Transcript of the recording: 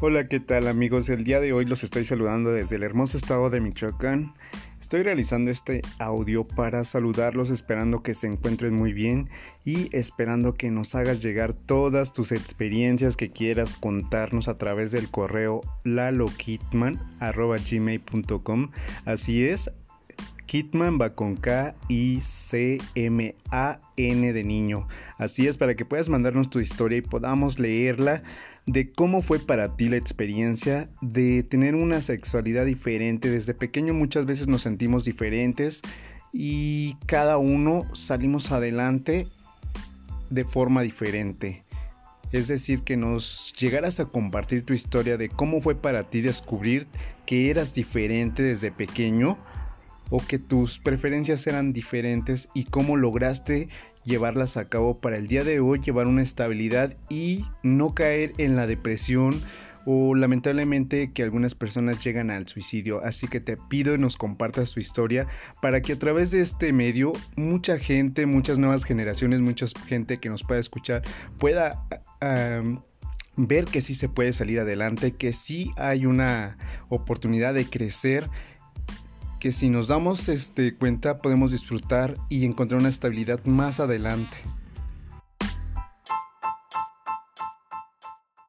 Hola, ¿qué tal amigos? El día de hoy los estoy saludando desde el hermoso estado de Michoacán. Estoy realizando este audio para saludarlos esperando que se encuentren muy bien y esperando que nos hagas llegar todas tus experiencias que quieras contarnos a través del correo lalokitman.gmail.com Así es, Kitman va con K y C M A N de niño. Así es para que puedas mandarnos tu historia y podamos leerla de cómo fue para ti la experiencia de tener una sexualidad diferente. Desde pequeño muchas veces nos sentimos diferentes y cada uno salimos adelante de forma diferente. Es decir, que nos llegaras a compartir tu historia de cómo fue para ti descubrir que eras diferente desde pequeño o que tus preferencias eran diferentes y cómo lograste llevarlas a cabo para el día de hoy, llevar una estabilidad y no caer en la depresión o lamentablemente que algunas personas llegan al suicidio. Así que te pido y nos compartas tu historia para que a través de este medio mucha gente, muchas nuevas generaciones, mucha gente que nos pueda escuchar pueda... ver que sí se puede salir adelante, que sí hay una oportunidad de crecer que si nos damos este, cuenta podemos disfrutar y encontrar una estabilidad más adelante.